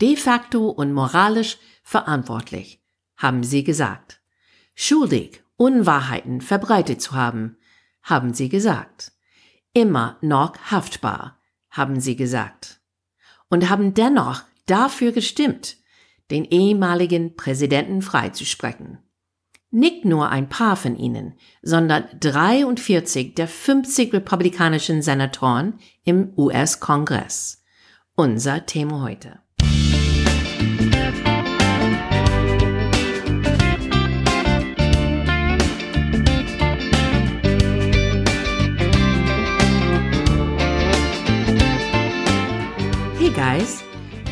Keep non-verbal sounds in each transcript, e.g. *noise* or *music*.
de facto und moralisch verantwortlich, haben sie gesagt. Schuldig, Unwahrheiten verbreitet zu haben, haben sie gesagt. Immer noch haftbar, haben sie gesagt. Und haben dennoch dafür gestimmt, den ehemaligen Präsidenten freizusprechen. Nicht nur ein paar von ihnen, sondern 43 der 50 republikanischen Senatoren im US-Kongress. Unser Thema heute. Guys,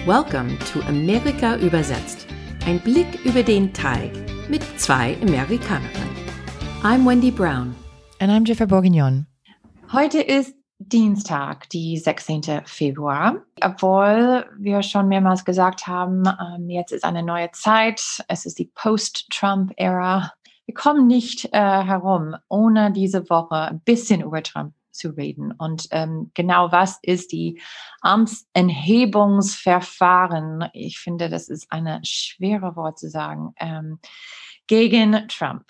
welcome to Amerika übersetzt. Ein Blick über den Teig mit zwei Amerikanerinnen. I'm Wendy Brown. And I'm Jennifer Bourguignon. Heute ist Dienstag, die 16. Februar. Obwohl wir schon mehrmals gesagt haben, ähm, jetzt ist eine neue Zeit, es ist die Post-Trump-Ära. Wir kommen nicht äh, herum, ohne diese Woche ein bisschen über Trump zu reden. Und ähm, genau was ist die Amtsenthebungsverfahren? Ich finde, das ist eine schwere Wort zu sagen. Ähm, gegen Trump.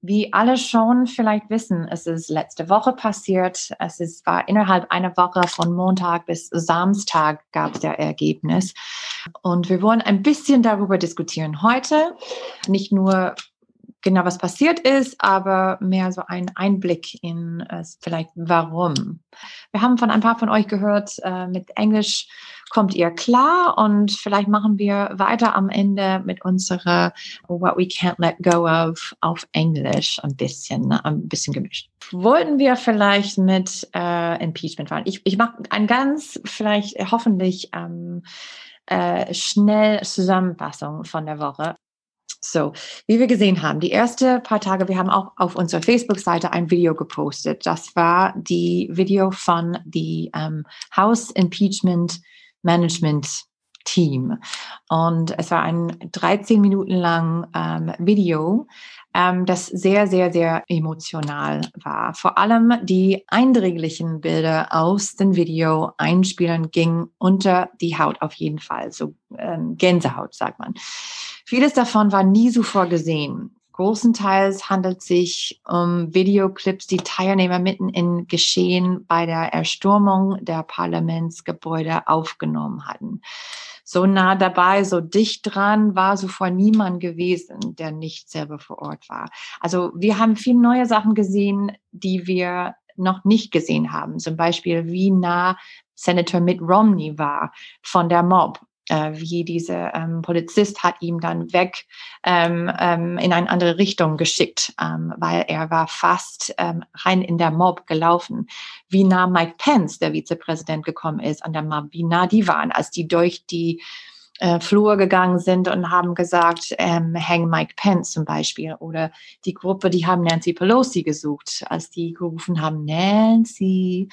Wie alle schon vielleicht wissen, es ist letzte Woche passiert. Es ist, war innerhalb einer Woche von Montag bis Samstag gab es der Ergebnis. Und wir wollen ein bisschen darüber diskutieren heute. Nicht nur genau was passiert ist, aber mehr so ein Einblick in äh, vielleicht warum. Wir haben von ein paar von euch gehört, äh, mit Englisch kommt ihr klar und vielleicht machen wir weiter am Ende mit unserer What We Can't Let Go of auf Englisch ein bisschen, ne, ein bisschen gemischt. Wollten wir vielleicht mit äh, Impeachment fahren? Ich, ich mache ein ganz, vielleicht hoffentlich ähm, äh, schnell Zusammenfassung von der Woche. So, wie wir gesehen haben, die ersten paar Tage, wir haben auch auf unserer Facebook-Seite ein Video gepostet. Das war die Video von die ähm, House Impeachment Management Team. Und es war ein 13 Minuten lang ähm, Video, ähm, das sehr, sehr, sehr emotional war. Vor allem die eindringlichen Bilder aus dem Video einspielen ging unter die Haut auf jeden Fall. So ähm, Gänsehaut, sagt man. Vieles davon war nie zuvor gesehen. Großenteils handelt sich um Videoclips, die Teilnehmer mitten in Geschehen bei der Erstürmung der Parlamentsgebäude aufgenommen hatten. So nah dabei, so dicht dran war zuvor niemand gewesen, der nicht selber vor Ort war. Also wir haben viele neue Sachen gesehen, die wir noch nicht gesehen haben. Zum Beispiel, wie nah Senator Mitt Romney war von der Mob äh, wie dieser ähm, Polizist hat ihm dann weg ähm, ähm, in eine andere Richtung geschickt, ähm, weil er war fast ähm, rein in der Mob gelaufen. Wie nah Mike Pence, der Vizepräsident, gekommen ist an der Mob, wie nah die waren, als die durch die äh, Flur gegangen sind und haben gesagt, ähm, hang Mike Pence zum Beispiel. Oder die Gruppe, die haben Nancy Pelosi gesucht, als die gerufen haben, Nancy.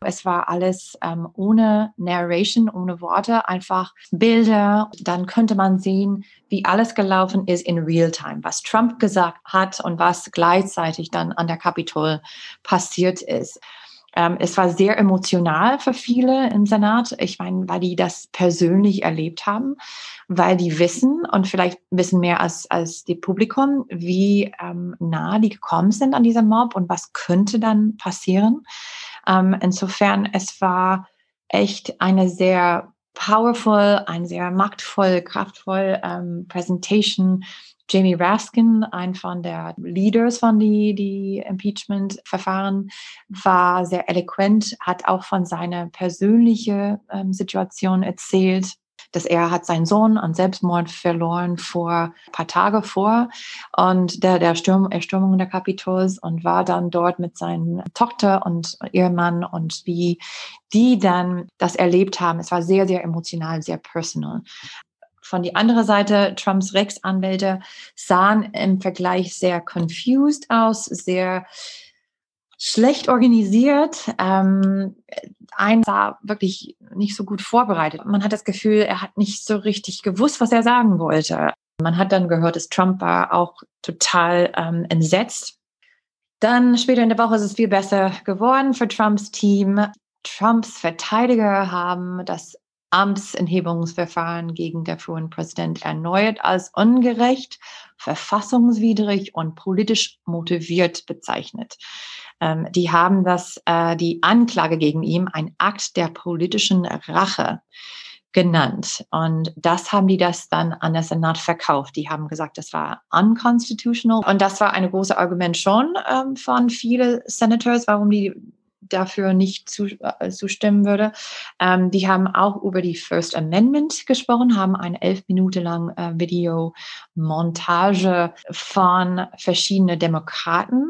Es war alles ähm, ohne Narration, ohne Worte, einfach Bilder. Dann könnte man sehen, wie alles gelaufen ist in Realtime, was Trump gesagt hat und was gleichzeitig dann an der Capitol passiert ist. Ähm, es war sehr emotional für viele im Senat. Ich meine, weil die das persönlich erlebt haben, weil die wissen und vielleicht wissen mehr als, als die Publikum, wie ähm, nah die gekommen sind an dieser Mob und was könnte dann passieren. Ähm, insofern, es war echt eine sehr powerful, ein sehr machtvoll, kraftvoll ähm, Presentation Jamie Raskin, ein von der Leaders von die, die Impeachment-Verfahren, war sehr eloquent, hat auch von seiner persönlichen ähm, Situation erzählt dass er hat seinen Sohn an Selbstmord verloren vor ein paar Tage vor und der, der Sturm, Erstürmung der Kapitols und war dann dort mit seiner Tochter und Ehemann und wie die dann das erlebt haben. Es war sehr, sehr emotional, sehr personal. Von die andere Seite, Trumps Rechtsanwälte sahen im Vergleich sehr confused aus, sehr schlecht organisiert. Ähm, ein war wirklich nicht so gut vorbereitet. Man hat das Gefühl, er hat nicht so richtig gewusst, was er sagen wollte. Man hat dann gehört, dass Trump war auch total ähm, entsetzt. Dann später in der Woche ist es viel besser geworden für Trumps Team. Trumps Verteidiger haben das Amtsenthebungsverfahren gegen den frühen Präsident erneut als ungerecht, verfassungswidrig und politisch motiviert bezeichnet. Ähm, die haben das, äh, die Anklage gegen ihn ein Akt der politischen Rache genannt. Und das haben die das dann an der Senat verkauft. Die haben gesagt, das war unconstitutional. Und das war ein großes Argument schon ähm, von vielen Senators, warum die dafür nicht zu, äh, zustimmen würde. Ähm, die haben auch über die First Amendment gesprochen, haben eine elf Minuten lang äh, Videomontage von verschiedenen Demokraten.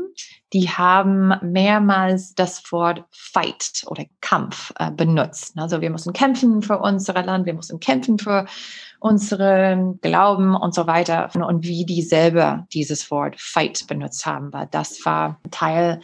Die haben mehrmals das Wort Fight oder Kampf äh, benutzt. Also wir müssen kämpfen für unser Land, wir müssen kämpfen für unseren Glauben und so weiter. Und wie die selber dieses Wort Fight benutzt haben, weil das war Teil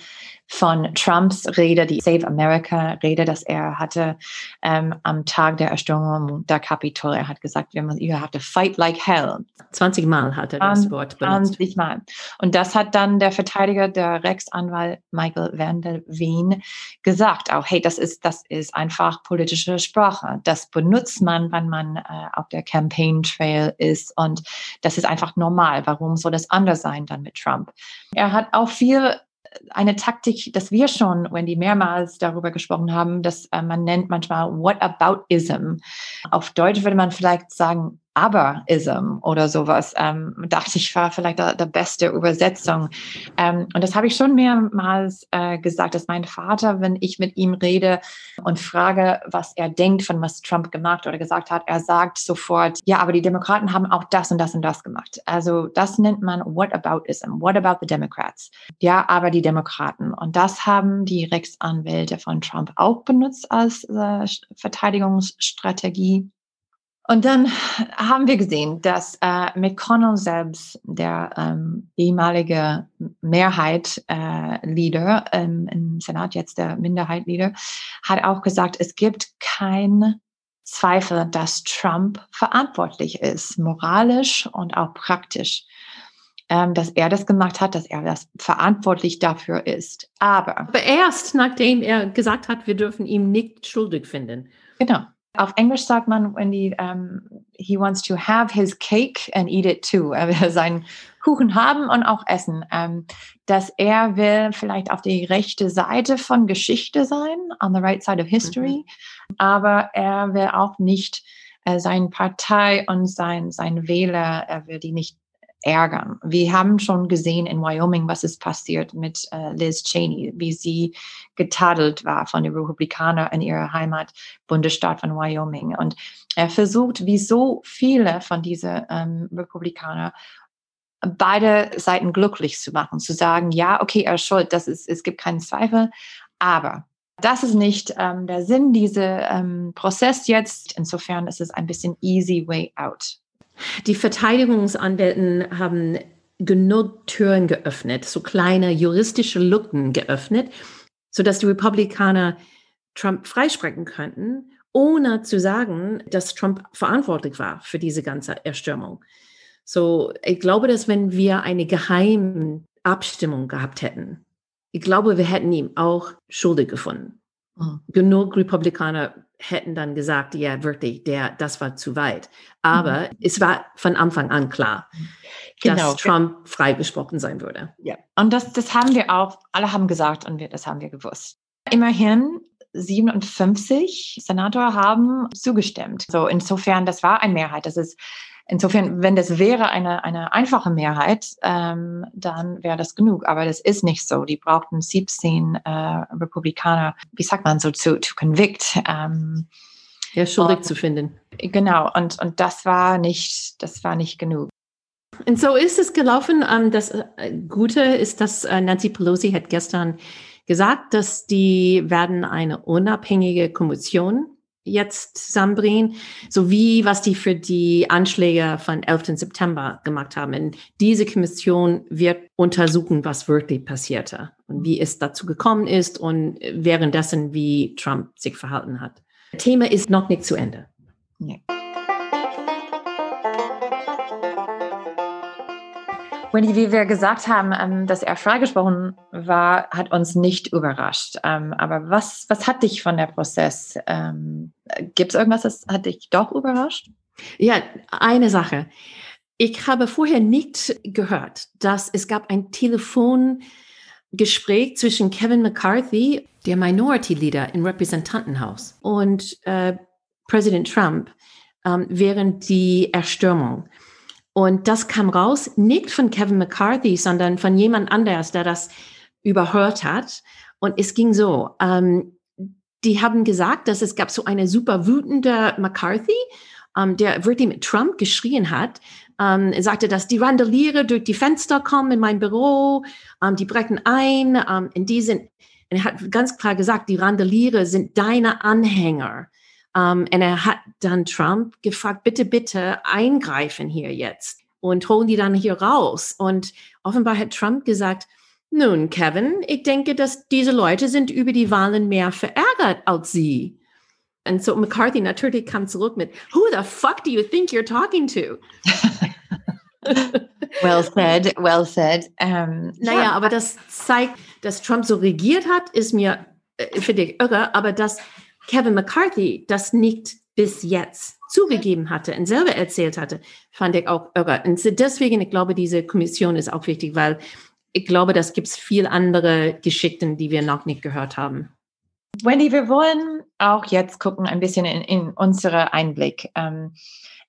von Trumps Rede, die Save America Rede, dass er hatte ähm, am Tag der Erstürmung der Kapitol. Er hat gesagt, wir müssen, you have to fight like hell. 20 Mal hat er das Wort benutzt. 20 Mal. Und das hat dann der Verteidiger, der Rechtsanwalt Michael Van der Wien gesagt, auch, hey, das ist, das ist einfach politische Sprache. Das benutzt man, wenn man äh, auf der Campaign Trail ist. Und das ist einfach normal. Warum soll das anders sein dann mit Trump? Er hat auch viel eine Taktik, dass wir schon, Wendy, mehrmals darüber gesprochen haben, dass äh, man nennt manchmal What about ism. Auf Deutsch würde man vielleicht sagen aber-ism oder sowas, ähm, dachte ich, war vielleicht der, beste Übersetzung. Ähm, und das habe ich schon mehrmals äh, gesagt, dass mein Vater, wenn ich mit ihm rede und frage, was er denkt von was Trump gemacht oder gesagt hat, er sagt sofort, ja, aber die Demokraten haben auch das und das und das gemacht. Also das nennt man What about-ism, What about the Democrats? Ja, aber die Demokraten. Und das haben die Rechtsanwälte von Trump auch benutzt als äh, Verteidigungsstrategie. Und dann haben wir gesehen, dass äh, McConnell selbst, der ähm, ehemalige Mehrheit-Leader äh, ähm, im Senat, jetzt der Minderheit-Leader, hat auch gesagt, es gibt kein Zweifel, dass Trump verantwortlich ist, moralisch und auch praktisch, ähm, dass er das gemacht hat, dass er das verantwortlich dafür ist. Aber, Aber erst nachdem er gesagt hat, wir dürfen ihn nicht schuldig finden. Genau. Auf Englisch sagt man, wenn die, um, he wants to have his cake and eat it too. Er will seinen Kuchen haben und auch essen. Ähm, dass er will vielleicht auf die rechte Seite von Geschichte sein, on the right side of history, mhm. aber er will auch nicht äh, seine Partei und sein, sein Wähler, er will die nicht ärgern. Wir haben schon gesehen in Wyoming, was ist passiert mit äh, Liz Cheney, wie sie getadelt war von den Republikanern in ihrer Heimat Bundesstaat von Wyoming. Und er versucht, wie so viele von diesen ähm, Republikanern, beide Seiten glücklich zu machen, zu sagen, ja, okay, er ist schuld, das ist, es gibt keinen Zweifel, aber das ist nicht ähm, der Sinn dieser ähm, Prozess jetzt. Insofern ist es ein bisschen easy way out. Die Verteidigungsanwälten haben genug Türen geöffnet, so kleine juristische Lücken geöffnet, sodass die Republikaner Trump freisprechen könnten, ohne zu sagen, dass Trump verantwortlich war für diese ganze Erstürmung. So, ich glaube, dass wenn wir eine geheime Abstimmung gehabt hätten, ich glaube, wir hätten ihn auch schuldig gefunden. Mhm. Genug Republikaner hätten dann gesagt, ja, wirklich, der, das war zu weit. Aber mhm. es war von Anfang an klar, genau. dass Trump freigesprochen sein würde. Ja, und das, das haben wir auch, alle haben gesagt und wir, das haben wir gewusst. Immerhin 57 Senator haben zugestimmt. So insofern, das war eine Mehrheit. Das ist Insofern, wenn das wäre eine, eine einfache Mehrheit, ähm, dann wäre das genug. Aber das ist nicht so. Die brauchten 17 äh, Republikaner, wie sagt man so, zu, to convict. Ähm, ja, schuldig und, zu finden. Genau. Und, und das war nicht, das war nicht genug. Und so ist es gelaufen. Ähm, das äh, Gute ist, dass äh, Nancy Pelosi hat gestern gesagt, dass die werden eine unabhängige Kommission jetzt zusammenbringen, sowie was die für die Anschläge von 11. September gemacht haben. Und diese Kommission wird untersuchen, was wirklich passierte und wie es dazu gekommen ist und währenddessen, wie Trump sich verhalten hat. Thema ist noch nicht zu Ende. Nee. Wendy, wie wir gesagt haben, ähm, dass er freigesprochen war, hat uns nicht überrascht. Ähm, aber was, was hat dich von der Prozess? Ähm, Gibt es irgendwas, das hat dich doch überrascht? Ja, eine Sache. Ich habe vorher nicht gehört, dass es gab ein Telefongespräch zwischen Kevin McCarthy, der Minority Leader im Repräsentantenhaus, und äh, Präsident Trump ähm, während die Erstürmung. Und das kam raus nicht von Kevin McCarthy, sondern von jemand anders, der das überhört hat. Und es ging so, ähm, die haben gesagt, dass es gab so eine super wütende McCarthy, ähm, der wirklich mit Trump geschrien hat. Ähm, sagte, dass die Randaliere durch die Fenster kommen in mein Büro, ähm, die brechen ein, ähm, in die sind, er hat ganz klar gesagt, die Randaliere sind deine Anhänger. Um, und er hat dann Trump gefragt, bitte, bitte eingreifen hier jetzt und holen die dann hier raus. Und offenbar hat Trump gesagt, nun, Kevin, ich denke, dass diese Leute sind über die Wahlen mehr verärgert als Sie. Und so McCarthy natürlich kam zurück mit, Who the fuck do you think you're talking to? *laughs* well said, well said. Um, naja, ja. aber das zeigt, dass Trump so regiert hat, ist mir, äh, finde ich, irre. Aber dass Kevin McCarthy das nicht bis jetzt zugegeben hatte und selber erzählt hatte, fand ich auch irre. Und deswegen, ich glaube, diese Kommission ist auch wichtig, weil ich glaube, das gibt es viel andere Geschichten, die wir noch nicht gehört haben. Wendy, wir wollen auch jetzt gucken ein bisschen in, in unsere Einblick. Ähm,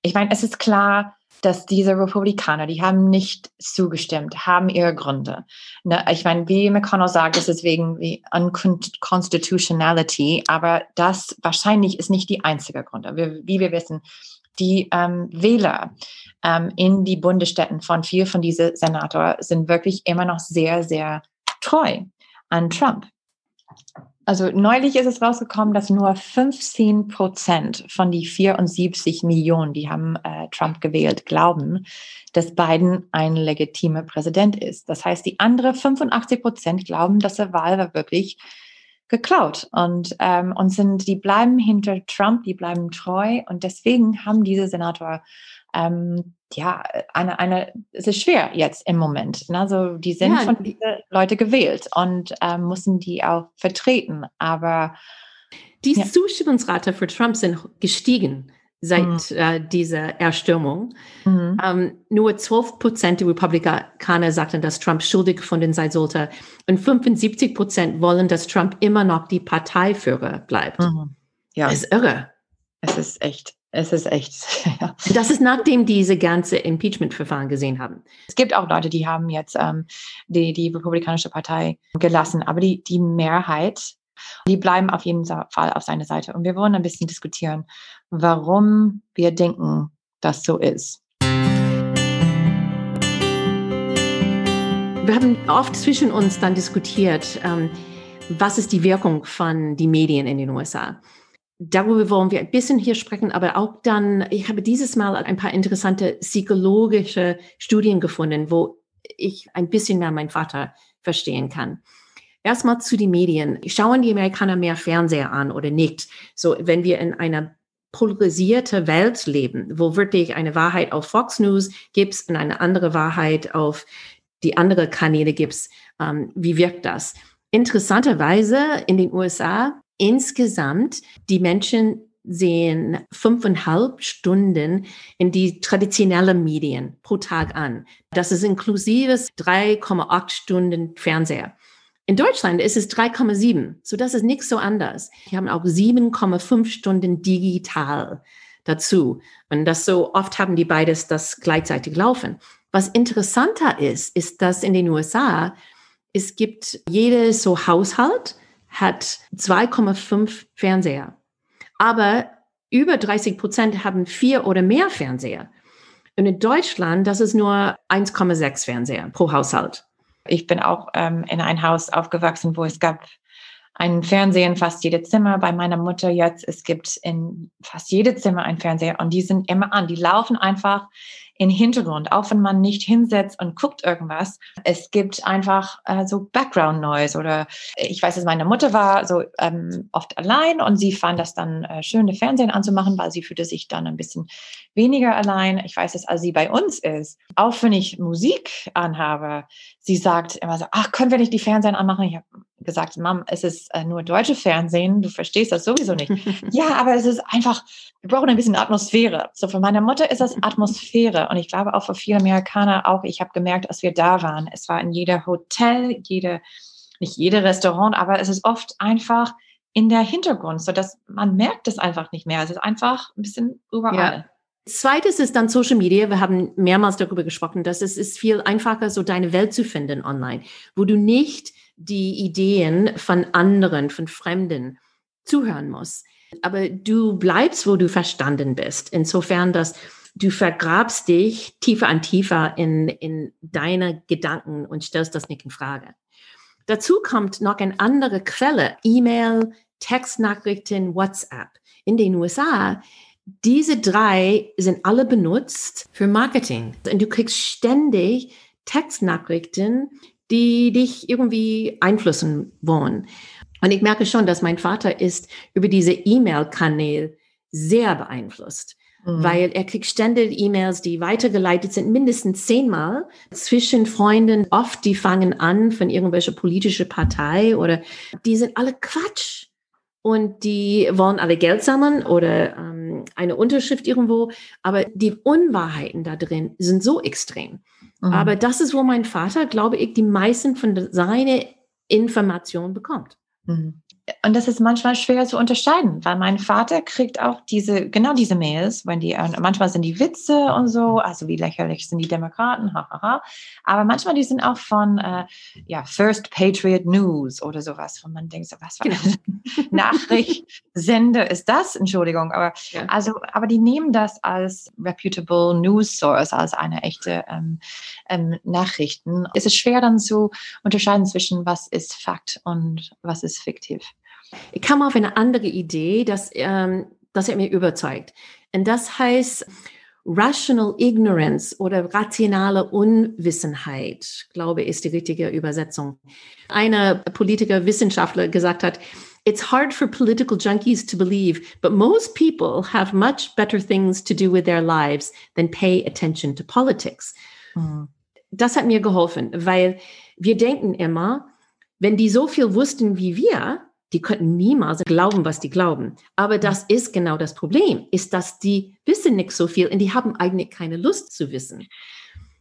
ich meine, es ist klar, dass diese Republikaner, die haben nicht zugestimmt, haben ihre Gründe. Ne, ich meine, wie McConnell sagt, ist es wegen wie Unconstitutionality, aber das wahrscheinlich ist nicht die einzige Gründe. Wir, wie wir wissen, die ähm, Wähler ähm, in die Bundesstädten von vier von diesen Senatoren sind wirklich immer noch sehr, sehr treu an Trump. Also neulich ist es rausgekommen, dass nur 15 Prozent von die 74 Millionen, die haben äh, Trump gewählt, glauben, dass Biden ein legitimer Präsident ist. Das heißt, die andere 85 Prozent glauben, dass der Wahl war wirklich geklaut und ähm, und sind die bleiben hinter Trump, die bleiben treu und deswegen haben diese Senator ähm, ja, eine, eine, es ist schwer jetzt im Moment. Ne? Also die sind ja, von diesen Leuten gewählt und ähm, müssen die auch vertreten. Aber die ja. Zustimmungsrate für Trump sind gestiegen seit mhm. äh, dieser Erstürmung. Mhm. Ähm, nur 12 Prozent der Republikaner sagten, dass Trump schuldig gefunden sein sollte. Und 75 Prozent wollen, dass Trump immer noch die Parteiführer bleibt. Mhm. Ja. Das ist irre. Es ist echt es ist echt. *laughs* Ja. Das ist nachdem diese ganze Impeachment-Verfahren gesehen haben. Es gibt auch Leute, die haben jetzt ähm, die, die Republikanische Partei gelassen, aber die, die Mehrheit, die bleiben auf jeden Fall auf seiner Seite. Und wir wollen ein bisschen diskutieren, warum wir denken, dass so ist. Wir haben oft zwischen uns dann diskutiert, ähm, was ist die Wirkung von den Medien in den USA darüber wollen wir ein bisschen hier sprechen, aber auch dann, ich habe dieses Mal ein paar interessante psychologische Studien gefunden, wo ich ein bisschen mehr meinen Vater verstehen kann. Erstmal zu den Medien. Schauen die Amerikaner mehr Fernseher an oder nicht? So, wenn wir in einer polarisierte Welt leben, wo wirklich eine Wahrheit auf Fox News gibt und eine andere Wahrheit auf die andere Kanäle gibt, ähm, wie wirkt das? Interessanterweise in den USA Insgesamt, die Menschen sehen fünfeinhalb Stunden in die traditionellen Medien pro Tag an. Das ist inklusive 3,8 Stunden Fernseher. In Deutschland ist es 3,7. So, das ist nicht so anders. Wir haben auch 7,5 Stunden digital dazu. Und das so oft haben die beides das gleichzeitig laufen. Was interessanter ist, ist, dass in den USA es gibt jedes so Haushalt hat 2,5 Fernseher. Aber über 30 Prozent haben vier oder mehr Fernseher. Und in Deutschland, das ist nur 1,6 Fernseher pro Haushalt. Ich bin auch ähm, in ein Haus aufgewachsen, wo es gab ein Fernseher in fast jede Zimmer. Bei meiner Mutter jetzt, es gibt in fast jede Zimmer ein Fernseher und die sind immer an. Die laufen einfach im Hintergrund, auch wenn man nicht hinsetzt und guckt irgendwas. Es gibt einfach äh, so Background Noise oder ich weiß, dass meine Mutter war so ähm, oft allein und sie fand das dann äh, schön, den Fernsehen anzumachen, weil sie fühlte sich dann ein bisschen weniger allein. Ich weiß, dass als sie bei uns ist, auch wenn ich Musik anhabe, sie sagt immer so, ach, können wir nicht die Fernsehen anmachen? Ich habe gesagt, Mom, es ist äh, nur deutsche Fernsehen, du verstehst das sowieso nicht. *laughs* ja, aber es ist einfach, wir brauchen ein bisschen Atmosphäre. So für meine Mutter ist das *laughs* Atmosphäre und ich glaube auch für viele Amerikaner auch. Ich habe gemerkt, als wir da waren, es war in jeder Hotel, jede, nicht jede Restaurant, aber es ist oft einfach in der Hintergrund, so dass man merkt es einfach nicht mehr. Es ist einfach ein bisschen überall. Ja. Zweites ist dann Social Media. Wir haben mehrmals darüber gesprochen, dass es ist viel einfacher, so deine Welt zu finden online, wo du nicht die Ideen von anderen, von Fremden zuhören musst. Aber du bleibst, wo du verstanden bist. Insofern, dass du vergrabst dich tiefer und tiefer in, in deine Gedanken und stellst das nicht in Frage. Dazu kommt noch eine andere Quelle, E-Mail, Textnachrichten, WhatsApp. In den USA diese drei sind alle benutzt für Marketing. Und du kriegst ständig Textnachrichten, die dich irgendwie einflussen wollen. Und ich merke schon, dass mein Vater ist über diese E-Mail-Kanäle sehr beeinflusst. Mhm. Weil er kriegt ständig E-Mails, die weitergeleitet sind, mindestens zehnmal zwischen Freunden. Oft, die fangen an von irgendwelcher politischer Partei oder die sind alle Quatsch. Und die wollen alle Geld sammeln oder ähm, eine Unterschrift irgendwo. Aber die Unwahrheiten da drin sind so extrem. Mhm. Aber das ist, wo mein Vater, glaube ich, die meisten von seinen Informationen bekommt. Mhm und das ist manchmal schwer zu unterscheiden, weil mein Vater kriegt auch diese, genau diese Mails, wenn die, manchmal sind die Witze und so, also wie lächerlich sind die Demokraten, hahaha. Aber manchmal die sind auch von, äh, ja, First Patriot News oder sowas, wo man denkt, so, was für eine genau. *laughs* Nachricht, Sende ist das? Entschuldigung, aber, ja. also, aber die nehmen das als reputable News Source, als eine echte ähm, ähm, Nachrichten. Es ist schwer dann zu unterscheiden zwischen was ist Fakt und was ist fiktiv. Ich kam auf eine andere Idee, dass, ähm, das hat mir überzeugt. Und das heißt Rational Ignorance oder rationale Unwissenheit, glaube ich, ist die richtige Übersetzung. Eine Politiker, Wissenschaftler gesagt hat, It's hard for political junkies to believe, but most people have much better things to do with their lives than pay attention to politics. Mhm. Das hat mir geholfen, weil wir denken immer, wenn die so viel wussten wie wir, die könnten niemals glauben, was die glauben. Aber das ist genau das Problem, ist, dass die wissen nicht so viel und die haben eigentlich keine Lust zu wissen.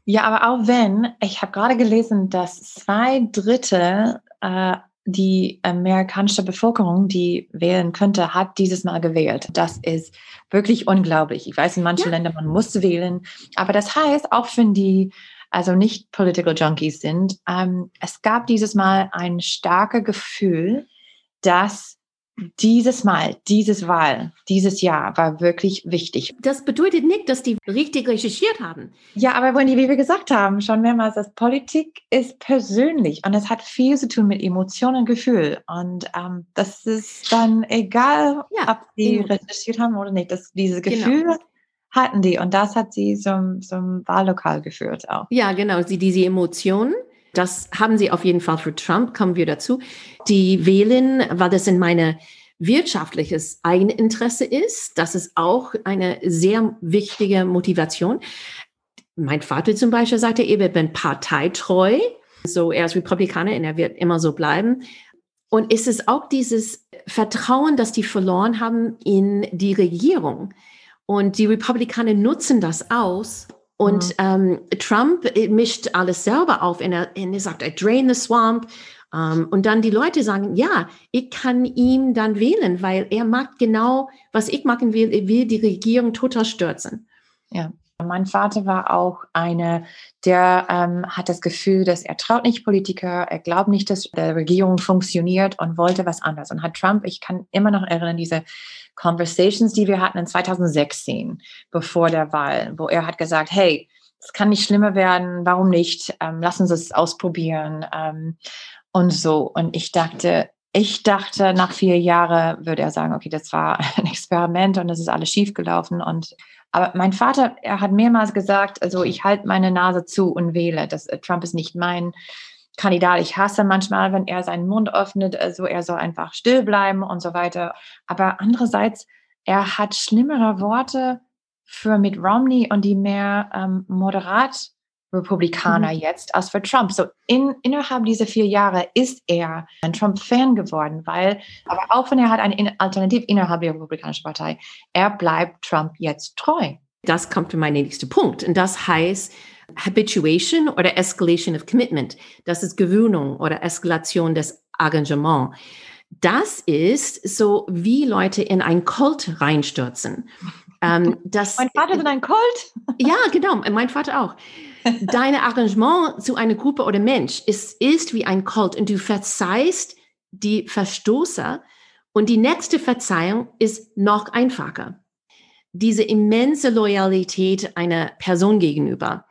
Ja, aber auch wenn, ich habe gerade gelesen, dass zwei Drittel äh, die amerikanische Bevölkerung, die wählen könnte, hat dieses Mal gewählt. Das ist wirklich unglaublich. Ich weiß, in manchen ja. Ländern man muss wählen, aber das heißt, auch wenn die also nicht Political Junkies sind, ähm, es gab dieses Mal ein starkes Gefühl, dass dieses Mal, dieses Wahl, dieses Jahr war wirklich wichtig. Das bedeutet nicht, dass die richtig recherchiert haben. Ja, aber wenn die, wie wir gesagt haben, schon mehrmals, dass Politik ist persönlich und es hat viel zu tun mit Emotionen und Gefühl. Und ähm, das ist dann egal, ja, ob die recherchiert haben oder nicht. Das, diese genau. Gefühl genau. hatten die und das hat sie zum, zum Wahllokal geführt auch. Ja, genau, sie, diese Emotionen das haben sie auf jeden Fall für Trump, kommen wir dazu. Die wählen, weil das in meine wirtschaftliches Eigeninteresse ist. Das ist auch eine sehr wichtige Motivation. Mein Vater zum Beispiel sagte, er wird parteitreu. So, er ist Republikaner und er wird immer so bleiben. Und es ist auch dieses Vertrauen, das die verloren haben in die Regierung. Und die Republikaner nutzen das aus, und mhm. ähm, Trump äh, mischt alles selber auf und er, und er sagt, I drain the swamp. Um, ähm, und dann die Leute sagen, ja, ich kann ihn dann wählen, weil er macht genau, was ich machen will. Er will die Regierung total stürzen. Ja. Mein Vater war auch einer, der ähm, hat das Gefühl, dass er traut nicht Politiker, er glaubt nicht, dass die Regierung funktioniert und wollte was anderes. Und hat Trump, ich kann immer noch erinnern, diese Conversations, die wir hatten in 2016, bevor der Wahl, wo er hat gesagt, hey, es kann nicht schlimmer werden, warum nicht? Ähm, lass uns es ausprobieren. Ähm, und so. Und ich dachte, ich dachte, nach vier Jahren würde er sagen, okay, das war *laughs* ein Experiment und das ist alles schiefgelaufen. Und aber mein Vater, er hat mehrmals gesagt, also ich halte meine Nase zu und wähle. Das, äh, Trump ist nicht mein Kandidat. Ich hasse manchmal, wenn er seinen Mund öffnet, also er soll einfach still bleiben und so weiter. Aber andererseits, er hat schlimmere Worte für Mitt Romney und die mehr ähm, moderat Republikaner mhm. jetzt als für Trump. So in, innerhalb dieser vier Jahre ist er ein Trump-Fan geworden, weil, aber auch wenn er hat eine Alternative innerhalb der Republikanischen Partei, er bleibt Trump jetzt treu. Das kommt zu meinem nächsten Punkt. Und das heißt, Habituation oder Escalation of Commitment. Das ist Gewöhnung oder Eskalation des Engagements. Das ist so, wie Leute in ein Kult reinstürzen. Ähm, *laughs* das, mein Vater ist in ein Kult? Ja, genau, mein Vater auch. Dein Arrangement zu einer Gruppe oder Mensch ist, ist wie ein Kult und du verzeihst die Verstoßer und die nächste Verzeihung ist noch einfacher. Diese immense Loyalität einer Person gegenüber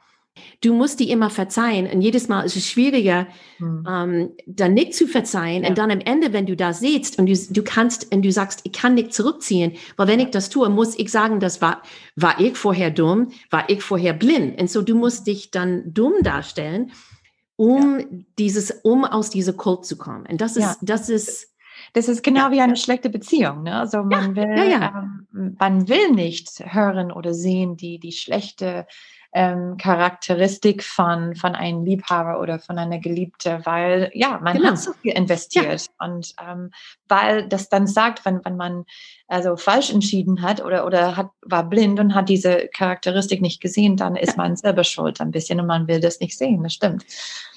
du musst die immer verzeihen. Und jedes Mal ist es schwieriger, mhm. ähm, dann nicht zu verzeihen. Ja. Und dann am Ende, wenn du da sitzt und du, du kannst und du sagst, ich kann nicht zurückziehen, weil wenn ich das tue, muss ich sagen, das war, war ich vorher dumm, war ich vorher blind. Und so du musst dich dann dumm darstellen, um ja. dieses, um aus dieser Kult zu kommen. Und das ist, ja. das ist, das ist genau ja. wie eine schlechte Beziehung. Ne? Also man will, ja, ja, ähm, man will nicht hören oder sehen die die schlechte ähm, Charakteristik von, von einem Liebhaber oder von einer Geliebte, weil ja, man genau. hat so viel investiert ja. und ähm, weil das dann sagt, wenn, wenn man also falsch entschieden hat oder, oder hat, war blind und hat diese Charakteristik nicht gesehen, dann ist man selber schuld ein bisschen und man will das nicht sehen, das stimmt.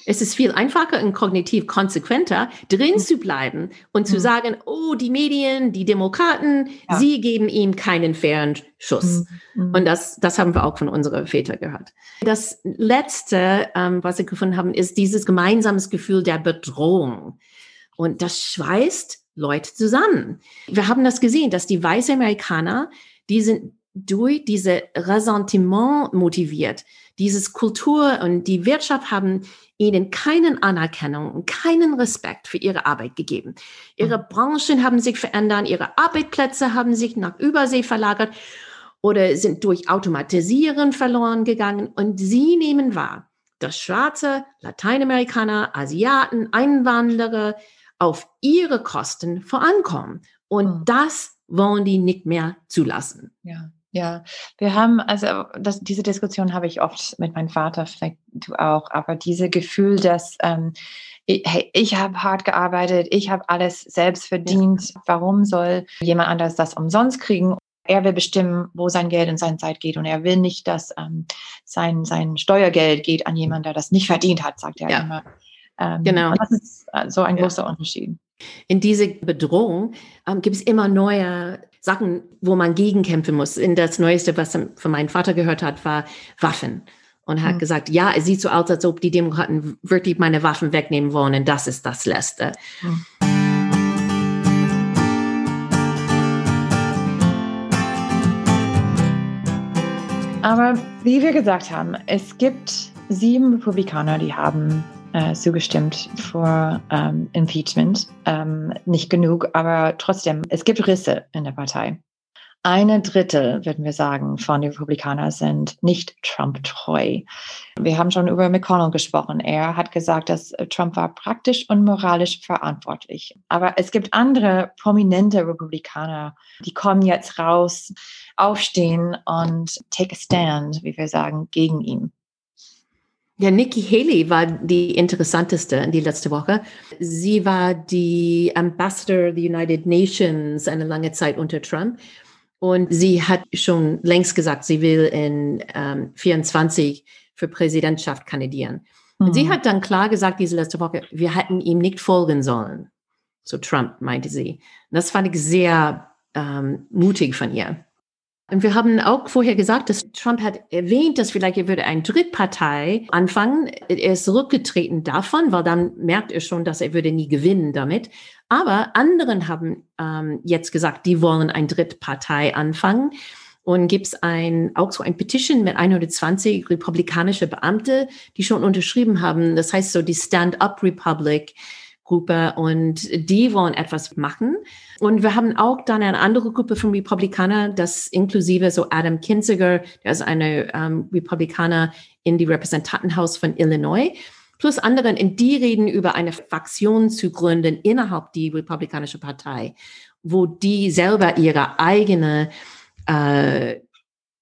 Es ist viel einfacher und kognitiv konsequenter, drin mhm. zu bleiben und zu mhm. sagen, oh, die Medien, die Demokraten, ja. sie geben ihm keinen fairen Schuss. Mhm. mhm. Und das, das haben wir auch von unseren Vätern gehört. Das Letzte, ähm, was wir gefunden haben, ist dieses gemeinsames Gefühl der Bedrohung. Und das schweißt Leute zusammen. Wir haben das gesehen, dass die weißen Amerikaner, die sind durch diese Ressentiment motiviert. Dieses Kultur und die Wirtschaft haben ihnen keinen Anerkennung und keinen Respekt für ihre Arbeit gegeben. Ihre mhm. Branchen haben sich verändert, ihre Arbeitsplätze haben sich nach Übersee verlagert oder sind durch Automatisieren verloren gegangen und sie nehmen wahr, dass schwarze Lateinamerikaner, Asiaten, Einwanderer auf ihre Kosten vorankommen. Und mhm. das wollen die nicht mehr zulassen. Ja. Ja, wir haben, also das, diese Diskussion habe ich oft mit meinem Vater, vielleicht du auch, aber diese Gefühl, dass ähm, ich, hey, ich habe hart gearbeitet, ich habe alles selbst verdient, ja. warum soll jemand anders das umsonst kriegen? Er will bestimmen, wo sein Geld und seine Zeit geht und er will nicht, dass ähm, sein, sein Steuergeld geht an jemanden, der das nicht verdient hat, sagt er ja. immer. Ähm, genau. Und das ist äh, so ein großer Unterschied. In diese Bedrohung ähm, gibt es immer neue Sachen, wo man gegenkämpfen muss. In das Neueste, was von meinem Vater gehört hat, war Waffen. Und hat mhm. gesagt, ja, es sieht so aus, als ob die Demokraten wirklich meine Waffen wegnehmen wollen. Und das ist das Letzte. Mhm. Aber wie wir gesagt haben, es gibt sieben Republikaner, die haben äh, zugestimmt für ähm, Impeachment. Ähm, nicht genug, aber trotzdem, es gibt Risse in der Partei. Eine Drittel, würden wir sagen, von den Republikanern sind nicht Trump-treu. Wir haben schon über McConnell gesprochen. Er hat gesagt, dass Trump war praktisch und moralisch verantwortlich. Aber es gibt andere prominente Republikaner, die kommen jetzt raus, aufstehen und take a stand, wie wir sagen, gegen ihn. Ja, Nikki Haley war die interessanteste in die letzte Woche. Sie war die Ambassador the United Nations eine lange Zeit unter Trump. Und sie hat schon längst gesagt, sie will in ähm, 24 für Präsidentschaft kandidieren. Mhm. Und sie mhm. hat dann klar gesagt, diese letzte Woche, wir hätten ihm nicht folgen sollen. So Trump, meinte sie. Und das fand ich sehr ähm, mutig von ihr. Und wir haben auch vorher gesagt, dass Trump hat erwähnt, dass vielleicht er würde eine Drittpartei anfangen. Er ist zurückgetreten davon, weil dann merkt er schon, dass er würde nie gewinnen damit. Aber anderen haben ähm, jetzt gesagt, die wollen eine Drittpartei anfangen. Und gibt es ein, auch so ein Petition mit 120 republikanische Beamte, die schon unterschrieben haben. Das heißt so die Stand-up Republic Gruppe und die wollen etwas machen. Und wir haben auch dann eine andere Gruppe von Republikanern, das inklusive so Adam Kinziger, der ist eine ähm, Republikaner in die Repräsentantenhaus von Illinois, plus anderen, in die reden über eine Fraktion zu gründen innerhalb die Republikanische Partei, wo die selber ihre eigene äh,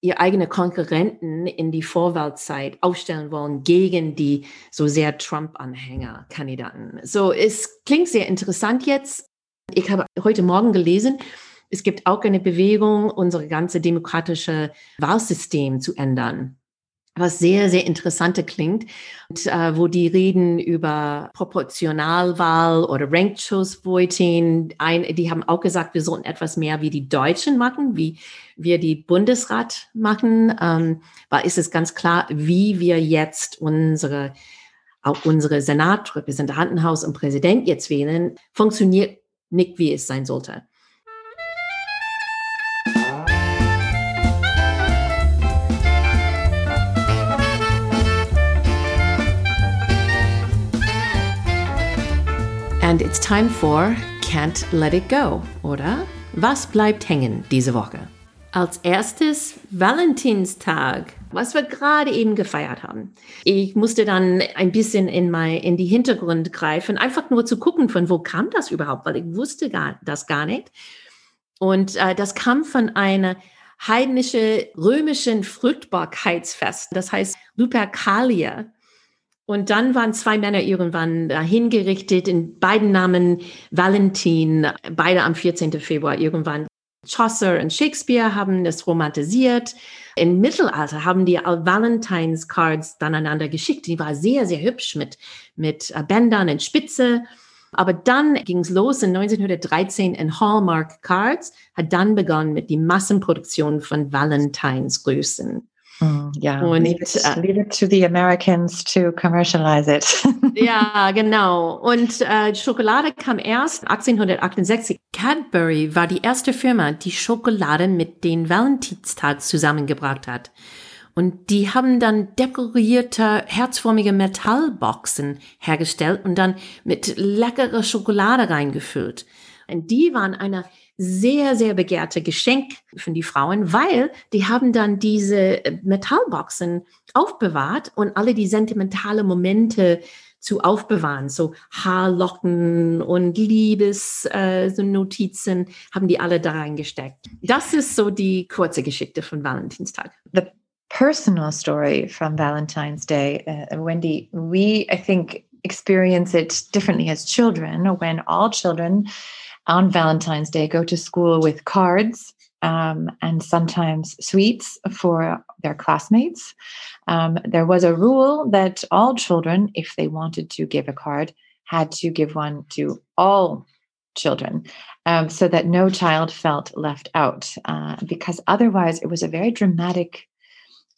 ihr eigene Konkurrenten in die Vorwahlzeit aufstellen wollen gegen die so sehr Trump-Anhänger-Kandidaten. So, es klingt sehr interessant jetzt. Ich habe heute Morgen gelesen, es gibt auch eine Bewegung, unser ganze demokratische Wahlsystem zu ändern was sehr, sehr interessante klingt, und, äh, wo die reden über Proportionalwahl oder Ranked Choice Voting. Ein, die haben auch gesagt, wir sollten etwas mehr wie die Deutschen machen, wie wir die Bundesrat machen, ähm, weil ist es ganz klar, wie wir jetzt unsere auch unsere Senat, Repräsentantenhaus und Präsident jetzt wählen, funktioniert nicht, wie es sein sollte. And it's time for Can't Let It Go, oder? Was bleibt hängen diese Woche? Als erstes Valentinstag, was wir gerade eben gefeiert haben. Ich musste dann ein bisschen in, mein, in die Hintergrund greifen, einfach nur zu gucken, von wo kam das überhaupt, weil ich wusste gar, das gar nicht. Und äh, das kam von einer heidnische römischen Fruchtbarkeitsfest, das heißt Lupercalia. Und dann waren zwei Männer irgendwann hingerichtet, in beiden Namen Valentin, beide am 14. Februar irgendwann. Chaucer und Shakespeare haben es romantisiert. Im Mittelalter haben die Valentines Cards dann einander geschickt. Die war sehr, sehr hübsch mit, mit äh, Bändern und Spitze. Aber dann ging es los in 1913 in Hallmark Cards, hat dann begonnen mit die Massenproduktion von Valentines. Mm, ja, und leave it, uh, leave it, to the Americans to commercialize it. *laughs* ja, genau. Und äh, Schokolade kam erst 1868. Cadbury war die erste Firma, die Schokolade mit den Valentinstag zusammengebracht hat. Und die haben dann dekorierte, herzförmige Metallboxen hergestellt und dann mit leckerer Schokolade reingefüllt. Und die waren eine sehr, sehr begehrte Geschenk für die Frauen, weil die haben dann diese Metallboxen aufbewahrt und alle die sentimentale Momente zu aufbewahren, so Haarlocken und Liebesnotizen äh, haben die alle da reingesteckt. Das ist so die kurze Geschichte von Valentinstag. The personal story from Valentine's Day, uh, Wendy, we, I think, experience it differently as children when all children on Valentine's Day go to school with cards um, and sometimes sweets for their classmates. Um, there was a rule that all children, if they wanted to give a card, had to give one to all children um, so that no child felt left out, uh, because otherwise it was a very dramatic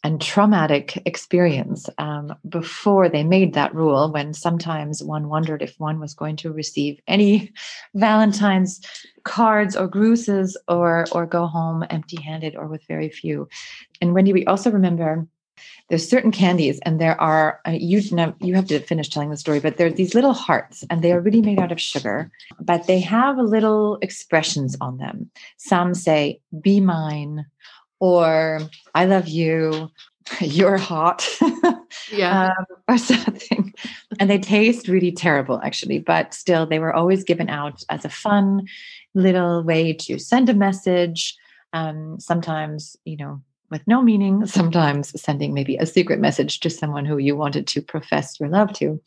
and traumatic experience um, before they made that rule when sometimes one wondered if one was going to receive any valentine's cards or grueses or or go home empty handed or with very few. And wendy we also remember there's certain candies and there are uh, you you have to finish telling the story but there are these little hearts and they are really made out of sugar but they have little expressions on them. Some say be mine or I love you, *laughs* you're hot, *laughs* yeah, um, or something. And they taste really terrible, actually, but still, they were always given out as a fun little way to send a message. Um, sometimes, you know, with no meaning, sometimes sending maybe a secret message to someone who you wanted to profess your love to.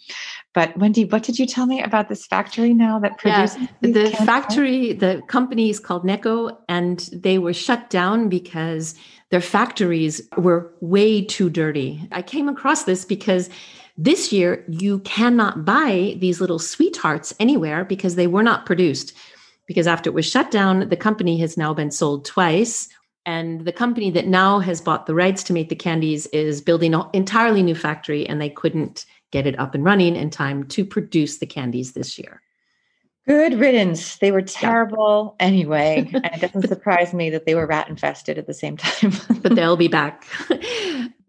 But Wendy, what did you tell me about this factory now that produces yeah, the factory? The company is called Necco, and they were shut down because their factories were way too dirty. I came across this because this year you cannot buy these little sweethearts anywhere because they were not produced. Because after it was shut down, the company has now been sold twice and the company that now has bought the rights to make the candies is building an entirely new factory, and they couldn't get it up and running in time to produce the candies this year. Good riddance. They were terrible yeah. anyway. *laughs* And it doesn't surprise me that they were rat infested at the same time. *laughs* but they'll be back.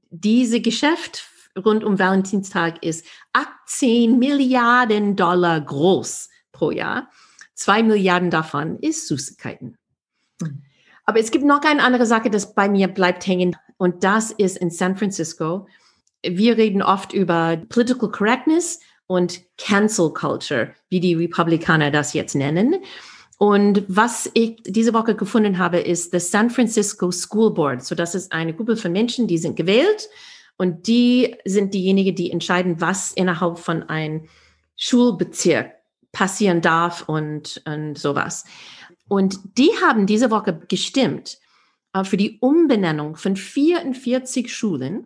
Diese Geschäft rund um Valentinstag ist 18 Milliarden Dollar groß pro Jahr. Zwei Milliarden davon ist Süßigkeiten. Mhm. Aber es gibt noch eine andere Sache, das bei mir bleibt hängen. Und das ist in San Francisco. Wir reden oft über Political Correctness und Cancel Culture, wie die Republikaner das jetzt nennen. Und was ich diese Woche gefunden habe, ist das San Francisco School Board. So, das ist eine Gruppe von Menschen, die sind gewählt und die sind diejenigen, die entscheiden, was innerhalb von einem Schulbezirk passieren darf und, und sowas. Und die haben diese Woche gestimmt äh, für die Umbenennung von 44 Schulen,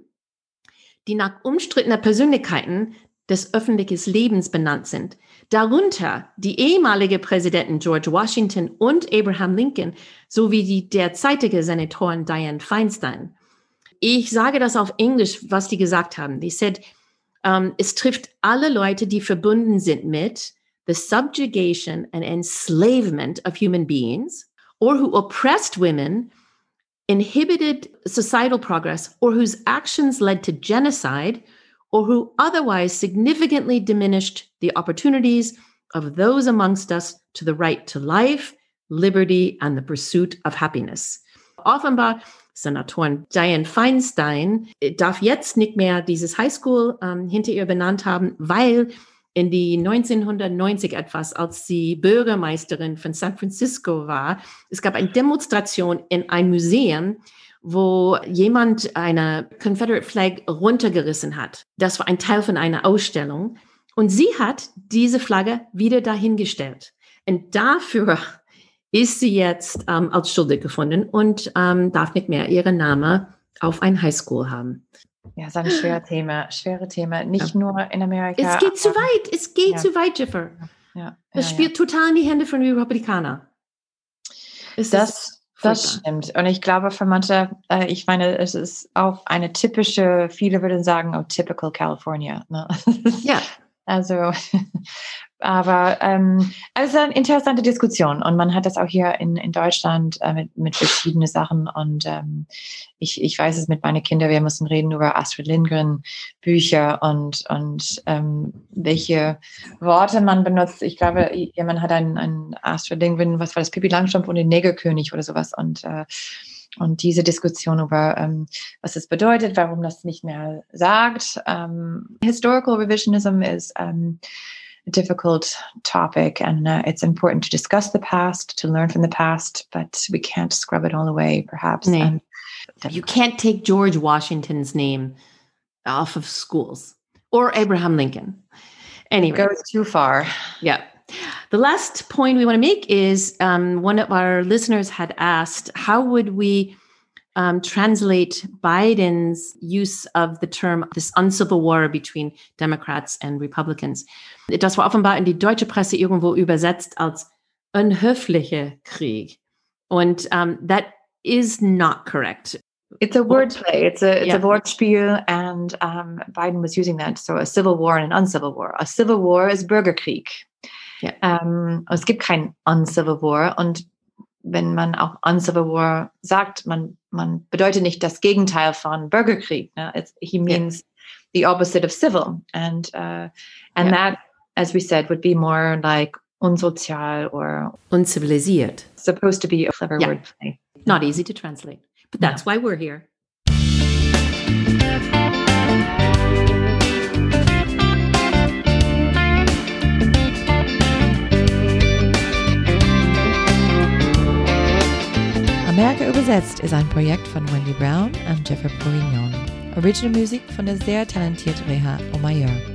die nach umstrittener Persönlichkeiten des öffentlichen Lebens benannt sind. Darunter die ehemalige Präsidenten George Washington und Abraham Lincoln sowie die derzeitige Senatorin Dianne Feinstein. Ich sage das auf Englisch, was die gesagt haben. Die said, um, es trifft alle Leute, die verbunden sind mit the subjugation and enslavement of human beings or who oppressed women, inhibited societal progress, or whose actions led to genocide or who otherwise significantly diminished the opportunities of those amongst us to the right to life, liberty, and the pursuit of happiness. Offenbar, Senatorin Diane Feinstein äh, darf jetzt nicht mehr dieses Highschool ähm, hinter ihr benannt haben, weil in die 1990 etwas, als sie Bürgermeisterin von San Francisco war, es gab eine Demonstration in ein Museum, wo jemand eine Confederate Flag runtergerissen hat. Das war ein Teil von einer Ausstellung. Und sie hat diese Flagge wieder dahingestellt. Und dafür *laughs* ist sie jetzt ähm, als schuldig gefunden und ähm, darf nicht mehr ihren Namen auf ein Highschool haben. Ja, ist ein schweres Thema, schwere Thema. Nicht ja. nur in Amerika. Es geht zu weit, es geht ja. zu weit, Jiffer. Ja. Es spielt total in die Hände von Republikanern. Es das das stimmt. Und ich glaube, für manche, äh, ich meine, es ist auch eine typische, viele würden sagen, oh, typical California. Ne? Ja. *laughs* Also, aber ähm, es ist eine interessante Diskussion und man hat das auch hier in, in Deutschland äh, mit, mit verschiedenen Sachen und ähm, ich, ich weiß es mit meinen Kindern, wir müssen reden über Astrid Lindgren Bücher und, und ähm, welche Worte man benutzt. Ich glaube, jemand hat ein, ein Astrid Lindgren, was war das, Pippi Langstrumpf und den Negerkönig oder sowas und äh, und diese Diskussion über, ähm, was es bedeutet, warum das nicht mehr sagt. Ähm, historical revisionism is um, a difficult topic, and uh, it's important to discuss the past, to learn from the past, but we can't scrub it all away, perhaps. And, you can't take George Washington's name off of schools or Abraham Lincoln. Anyway, it goes too far. Yeah. The last point we want to make is um, one of our listeners had asked, how would we um, translate Biden's use of the term this uncivil war between Democrats and Republicans. Das war offenbar in die deutsche Presse irgendwo übersetzt als unhöfliche Krieg. Und um, that is not correct. It's a wordplay. It's a it's yeah. a Wortspiel, and um, Biden was using that. So a civil war and an uncivil war. A civil war is Bürgerkrieg. Yeah. Um, es gibt kein uncivil war und wenn man auch uncivil war sagt, man, man bedeutet nicht das Gegenteil von Bürgerkrieg. Ne? He means yeah. the opposite of civil. And, uh, and that, as we said, would be more like unsozial or uncivilisiert. Supposed to be a clever yeah. wordplay. Not easy to translate, but that's no. why we're here. Amerika übersetzt ist ein Projekt von Wendy Brown und Jeffrey Bourguignon. Original Musik von der sehr talentierten Reha Omayor.